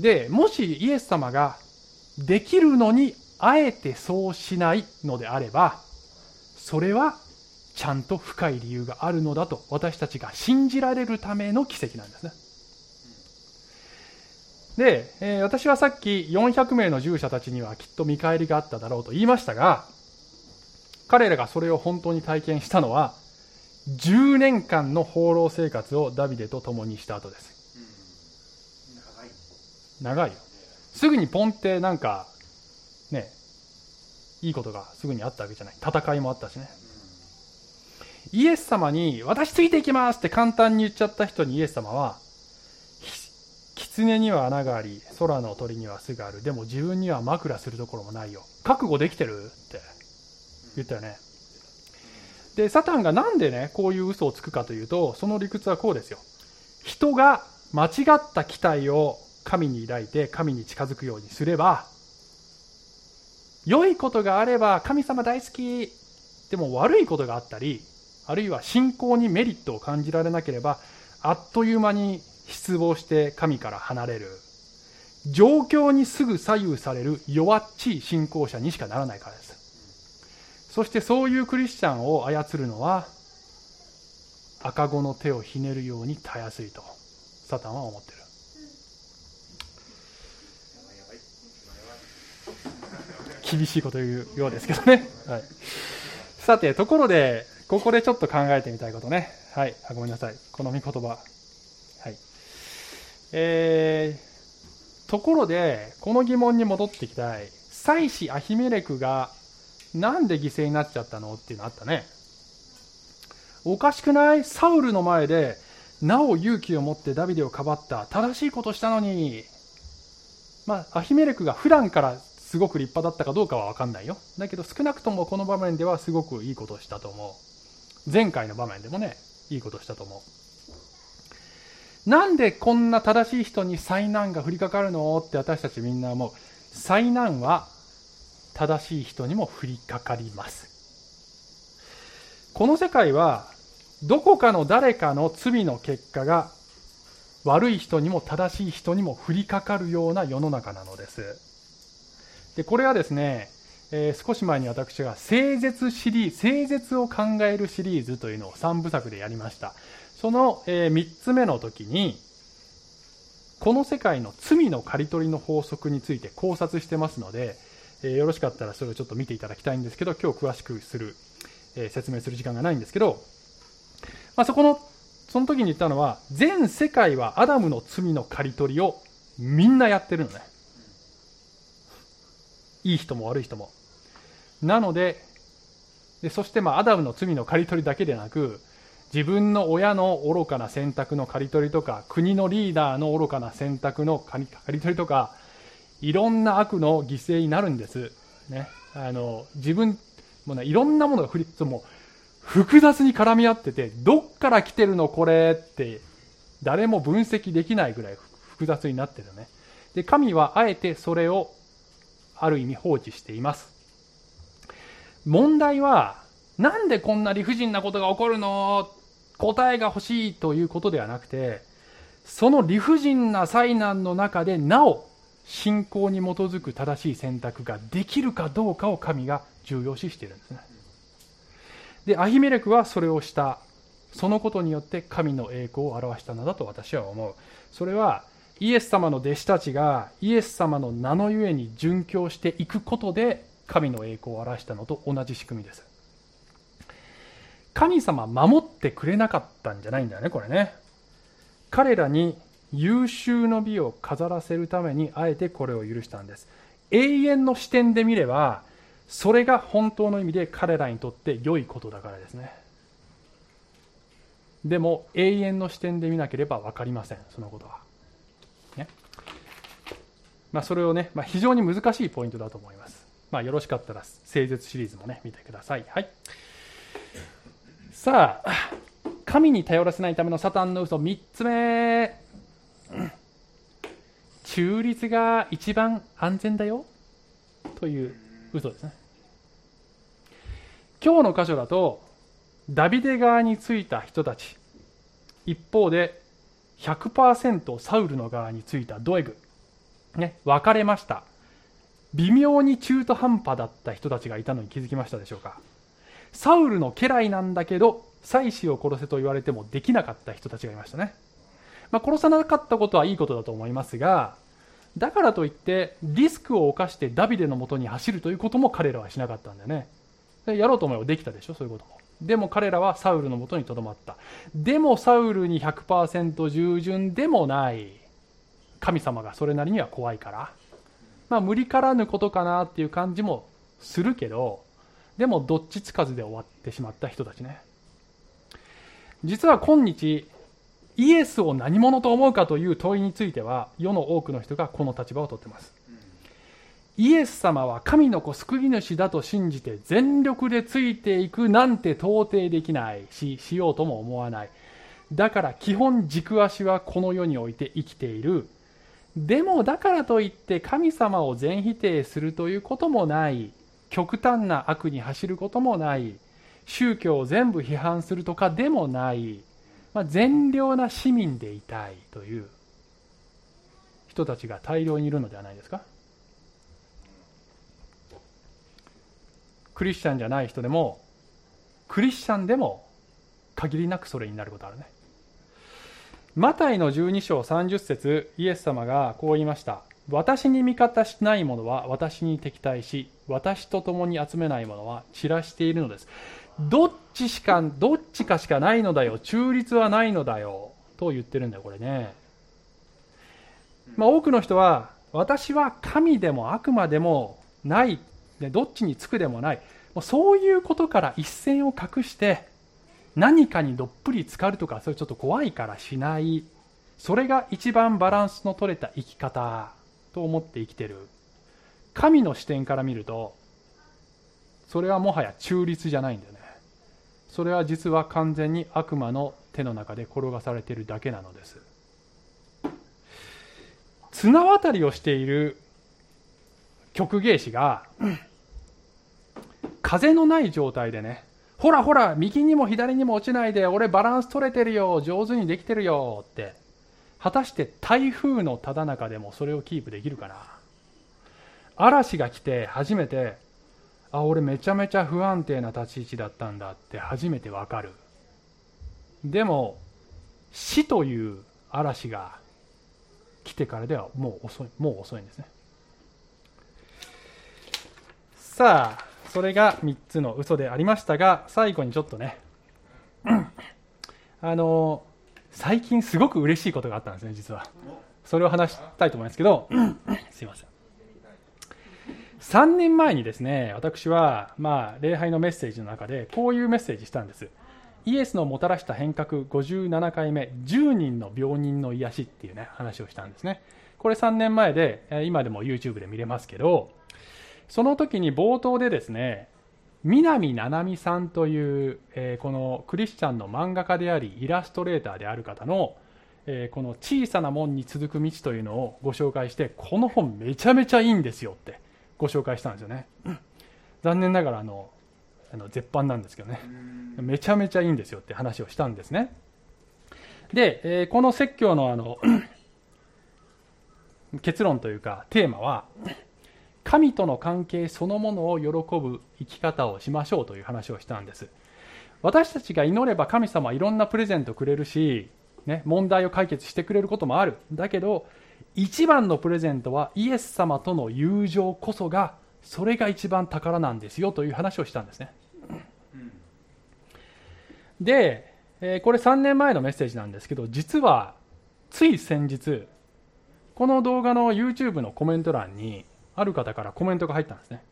で、もしイエス様ができるのにあえてそうしないのであれば、それはちゃんと深い理由があるのだと私たちが信じられるための奇跡なんですね。で、えー私はさっき400名の従者たちにはきっと見返りがあっただろうと言いましたが、彼らがそれを本当に体験したのは、10年間の放浪生活をダビデと共にした後です。長いよ。すぐにポンってなんか、ね、いいことがすぐにあったわけじゃない。戦いもあったしね。イエス様に、私ついていきますって簡単に言っちゃった人にイエス様は、狐には穴があり、空の鳥には巣がある。でも自分には枕するところもないよ。覚悟できてるって言ったよね。で、サタンがなんでね、こういう嘘をつくかというと、その理屈はこうですよ。人が間違った期待を神に抱いて神に近づくようにすれば、良いことがあれば神様大好き。でも悪いことがあったり、あるいは信仰にメリットを感じられなければ、あっという間に失望して神から離れる。状況にすぐ左右される弱っちい信仰者にしかならないからです。そしてそういうクリスチャンを操るのは、赤子の手をひねるようにたやすいと、サタンは思ってる。厳しいこと言うようですけどね。はい、さて、ところで、ここでちょっと考えてみたいことね。はい、あごめんなさい。この御言葉。はい。えー、ところで、この疑問に戻ってきたい。妻子アヒメレクがなんで犠牲になっちゃったの？っていうのあったね。おかしくないサウルの前で、なお勇気を持ってダビデをかばった。正しいことしたのに。まあ、アヒメレクが普段からすごく立派だったかどうかは分かんないよ。だけど少なくともこの場面ではすごくいいことしたと思う。前回の場面でもね、いいことしたと思う。なんでこんな正しい人に災難が降りかかるの？って私たちみんな思う。災難は正しい人にも降りかかります。この世界はどこかの誰かの罪の結果が悪い人にも正しい人にも降りかかるような世の中なのです。でこれはですね、えー少し前に私が聖絶シリーズ、聖絶を考えるシリーズというのを3部作でやりました。その、え3つ目の時に、この世界の罪の刈り取りの法則について考察してますので、えーよろしかったらそれをちょっと見ていただきたいんですけど、今日詳しくする、えー説明する時間がないんですけど、まあ、そこの、その時に言ったのは、全世界はアダムの罪の刈り取りをみんなやってるのね。いい人も悪い人も。なので、でそしてまあアダムの罪の刈り取りだけでなく、自分の親の愚かな選択の刈り取りとか、国のリーダーの愚かな選択の刈り刈り取りとか、いろんな悪の犠牲になるんです。ね。あの、自分、もうね、いろんなものが振り、そうもう複雑に絡み合ってて、どっから来てるのこれって、誰も分析できないぐらい複雑になってるね。で、神はあえてそれをある意味放置しています。問題は、なんでこんな理不尽なことが起こるの？答えが欲しいということではなくて、その理不尽な災難の中でなお信仰に基づく正しい選択ができるかどうかを神が重要視しているんですね。で、アヒメレクはそれをした。そのことによって神の栄光を表したのだと私は思う。それはイエス様の弟子たちがイエス様の名のゆえに殉教していくことで神の栄光を表したのと同じ仕組みです。神様守ってくれなかったんじゃないんだよね、これね。彼らに優秀の美を飾らせるためにあえてこれを許したんです。永遠の視点で見れば、それが本当の意味で彼らにとって良いことだからですね。でも永遠の視点で見なければ分かりません、そのことは。ね。まあそれをね、まあ、非常に難しいポイントだと思います。まあよろしかったら、聖絶シリーズもね、見てください。はい。さあ、神に頼らせないためのサタンの嘘3つ目。中立が一番安全だよという嘘ですね。今日の箇所だと、ダビデ側についた人たち、一方で100%サウルの側についたドエグ、ね、分かれました。微妙に中途半端だった人たちがいたのに気づきましたでしょうか。サウルの家来なんだけど、妻子を殺せと言われてもできなかった人たちがいましたね。まあ、殺さなかったことはいいことだと思いますが、だからといってリスクを冒してダビデのもとに走るということも彼らはしなかったんだよね。やろうと思えばできたでしょそういうことも。でも彼らはサウルのもとにとどまった。でもサウルに100%従順でもない。神様がそれなりには怖いから。まあ無理からぬことかなっていう感じもするけどでもどっちつかずで終わってしまった人たちね。実は今日イエスを何者と思うかという問いについては世の多くの人がこの立場をとっています。イエス様は神の子救い主だと信じて全力でついていくなんて到底できないししようとも思わない。だから基本軸足はこの世において生きている。でもだからといって神様を全否定するということもない。極端な悪に走ることもない。宗教を全部批判するとかでもない。まあ、善良な市民でいたいという人たちが大量にいるのではないですか。クリスチャンじゃない人でもクリスチャンでも限りなくそれになることあるね。マタイの12章30節イエス様がこう言いました。私に味方しない者は私に敵対し私と共に集めない者は散らしているのです。どっちしか、どっちかしかないのだよ。中立はないのだよ。と言ってるんだよ、これね。まあ、多くの人は、私は神でも悪魔でもない、どっちにつくでもない。もうそういうことから一線を画して、何かにどっぷり浸かるとか、それちょっと怖いからしない。それが一番バランスの取れた生き方と思って生きてる。神の視点から見ると、それはもはや中立じゃないんだよね。それは実は完全に悪魔の手の中で転がされているだけなのです。綱渡りをしている曲芸師が 風のない状態でねほらほら右にも左にも落ちないで俺バランス取れてるよ上手にできてるよって果たして台風のただ中でもそれをキープできるかな。嵐が来て初めてあ俺めちゃめちゃ不安定な立ち位置だったんだって初めてわかる。でも死という嵐が来てからではもう遅いもう遅いんですね。さあそれが3つの嘘でありましたが最後にちょっとねあの最近すごく嬉しいことがあったんですね実は。それを話したいと思いますけどすいません。3年前にですね私は、まあ、礼拝のメッセージの中でこういうメッセージしたんです。イエスのもたらした変革57回目10人の病人の癒しっていうね話をしたんですね。これ3年前で今でも YouTube で見れますけどその時に冒頭でですね南七海さんという、えー、このクリスチャンの漫画家でありイラストレーターである方の、えー、この小さな門に続く道というのをご紹介してこの本めちゃめちゃいいんですよって。ご紹介したんですよね、残念ながらあのあの絶版なんですけどね。めちゃめちゃいいんですよって話をしたんですね。で、えー、この説教のあの 結論というかテーマは神との関係そのものを喜ぶ生き方をしましょうという話をしたんです。私たちが祈れば神様はいろんなプレゼントくれるし、ね、問題を解決してくれることもある。だけど一番のプレゼントはイエス様との友情こそがそれが一番宝なんですよという話をしたんですね。で、えこれ3年前のメッセージなんですけど実はつい先日この動画の YouTube のコメント欄にある方からコメントが入ったんですね。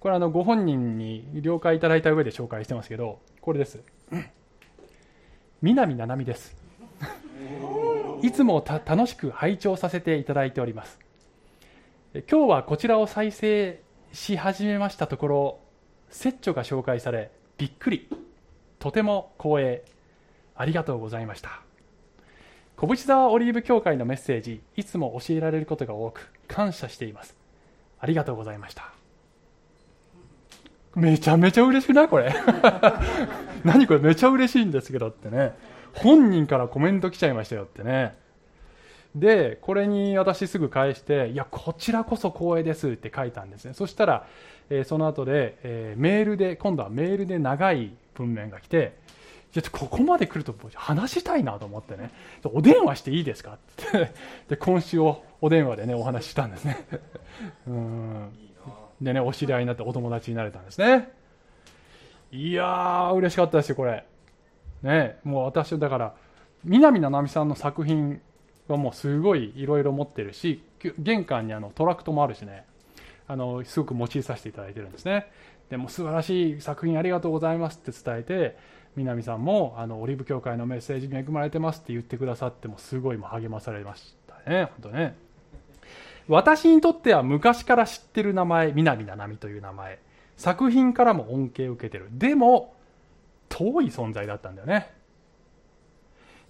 これあのご本人に了解いただいた上で紹介してますけどこれです。南七海です。いつも楽しく拝聴させていただいております。今日はこちらを再生し始めましたところ説著が紹介されびっくり。とても光栄。ありがとうございました。小淵沢オリーブ協会のメッセージいつも教えられることが多く感謝しています。ありがとうございました。めちゃめちゃ嬉しくない？これ。何これ？めちゃ嬉しいんですけどってね。本人からコメント来ちゃいましたよってね。で、これに私すぐ返して、いや、こちらこそ光栄ですって書いたんですね。そしたら、えー、その後で、えー、メールで、今度はメールで長い文面が来て、ちょっとここまで来ると話したいなと思ってね、お電話していいですかってで、今週をお電話でね、お話ししたんですね。うんでね、お知り合いになってお友達になれたんですね。いやー、嬉しかったですよ、これ。ね、もう私、だから、南七海さんの作品はもうすごいいろいろ持ってるし、玄関にあのトラクトもあるしね、あの、すごく用いさせていただいてるんですね。でも素晴らしい作品ありがとうございますって伝えて、南さんもあのオリーブ教会のメッセージに恵まれてますって言ってくださってもすごい励まされましたね、本当ね。私にとっては昔から知ってる名前、南七海という名前。作品からも恩恵を受けてる。でも、遠い存在だったんだよね。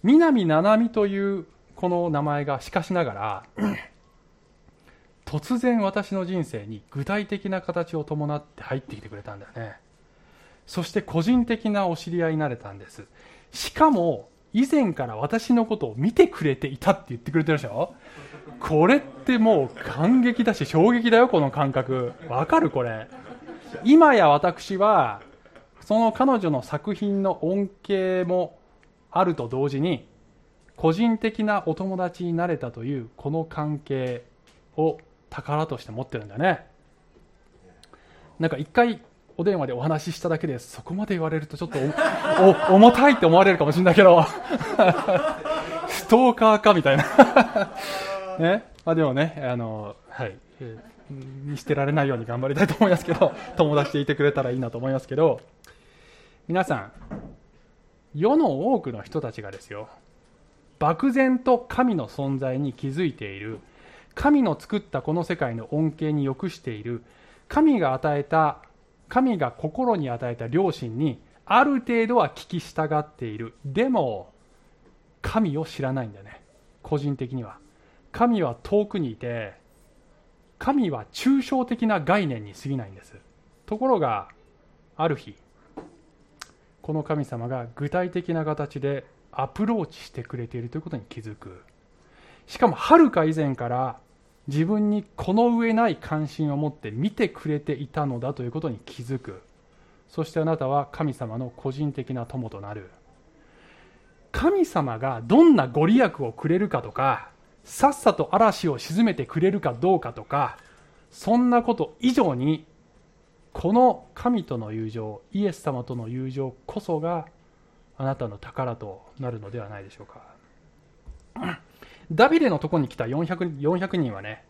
南七海というこの名前がしかしながら、突然私の人生に具体的な形を伴って入ってきてくれたんだよね。そして個人的なお知り合いになれたんです。しかも、以前から私のことを見てくれていたって言ってくれてるでしょ？これってもう感激だし衝撃だよ、この感覚。わかる？これ。今や私は、その彼女の作品の恩恵もあると同時に、個人的なお友達になれたというこの関係を宝として持ってるんだね。なんか一回お電話でお話ししただけでそこまで言われるとちょっと重たいって思われるかもしれないけど ストーカーかみたいな ね。まあでもね、あの、はい。見捨てられないように頑張りたいと思いますけど、友達でいてくれたらいいなと思いますけど、皆さん、世の多くの人たちがですよ、漠然と神の存在に気づいている、神の作ったこの世界の恩恵に良くしている、神が与えた、神が心に与えた良心に、ある程度は聞き従っている。でも、神を知らないんだね。個人的には。神は遠くにいて、神は抽象的な概念に過ぎないんです。ところが、ある日、この神様が具体的な形でアプローチしてくれているということに気づく。しかも、はるか以前から自分にこの上ない関心を持って見てくれていたのだということに気づく。そしてあなたは神様の個人的な友となる。神様がどんなご利益をくれるかとか、さっさと嵐を沈めてくれるかどうかとか、そんなこと以上に、この神との友情、イエス様との友情こそがあなたの宝となるのではないでしょうか。ダビデのとこに来た 400, 400人はね、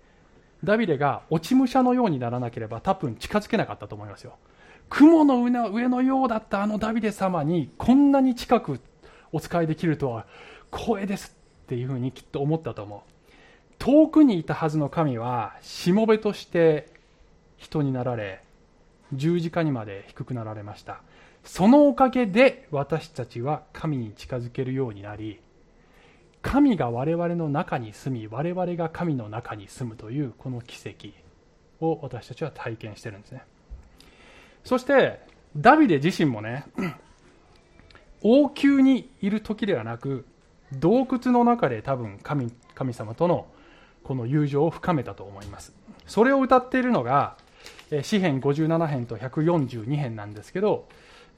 ダビデが落ち武者のようにならなければ多分近づけなかったと思いますよ。雲の上のようだったあのダビデ様にこんなに近くお使いできるとは光栄ですっていうふうにきっと思ったと思う遠くにいたはずの神はしもべとして人になられ十字架にまで低くなられました。そのおかげで私たちは神に近づけるようになり神が我々の中に住み我々が神の中に住むというこの奇跡を私たちは体験してるんですね。そしてダビデ自身もね 王宮にいる時ではなく洞窟の中で多分神神様とのこの友情を深めたと思います。それを歌っているのが詩編57編と142編なんですけど、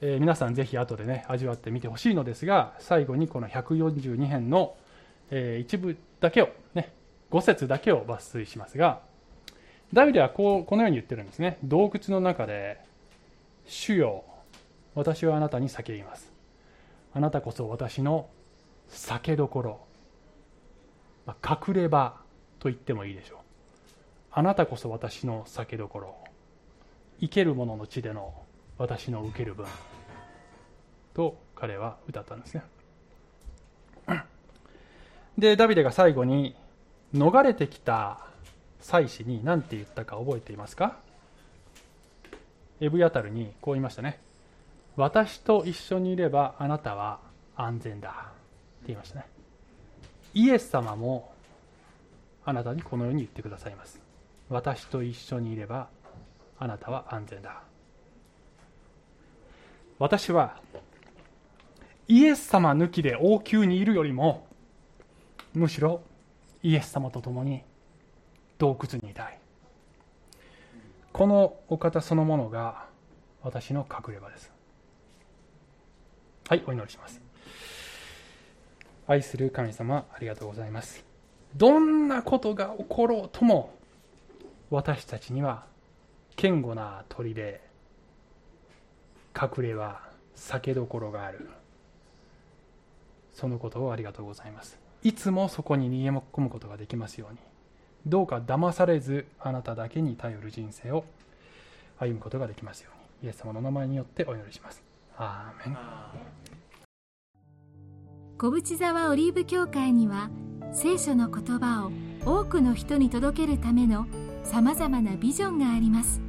えー、皆さんぜひ後でね味わってみてほしいのですが最後にこの142編の、えー、一部だけをね5節だけを抜粋しますがダビデはこうこのように言ってるんですね。洞窟の中で「主よ私はあなたに叫びます。あなたこそ私の酒どころ、まあ、隠れ場と言ってもいいでしょう。あなたこそ私の酒どころ。生ける者の地での私の受ける分。と彼は歌ったんですね。でダビデが最後に逃れてきた祭司に何て言ったか覚えていますか？エブヤタルにこう言いましたね。私と一緒にいればあなたは安全だ。って言いましたね。イエス様もあなたにこのように言ってくださいます。私と一緒にいればあなたは安全だ。私はイエス様抜きで王宮にいるよりもむしろイエス様と共に洞窟にいたい。このお方そのものが私の隠れ場です。はいお祈りします。愛する神様ありがとうございます。どんなことが起ころうとも私たちには堅固な砦。隠れは酒どころがある。そのことをありがとうございます。いつもそこに逃げ込むことができますように。どうか騙されずあなただけに頼る人生を。歩むことができますように。イエス様の名前によってお祈りします。アーメン。小淵沢オリーブ教会には聖書の言葉を多くの人に届けるためのさまざまなビジョンがあります。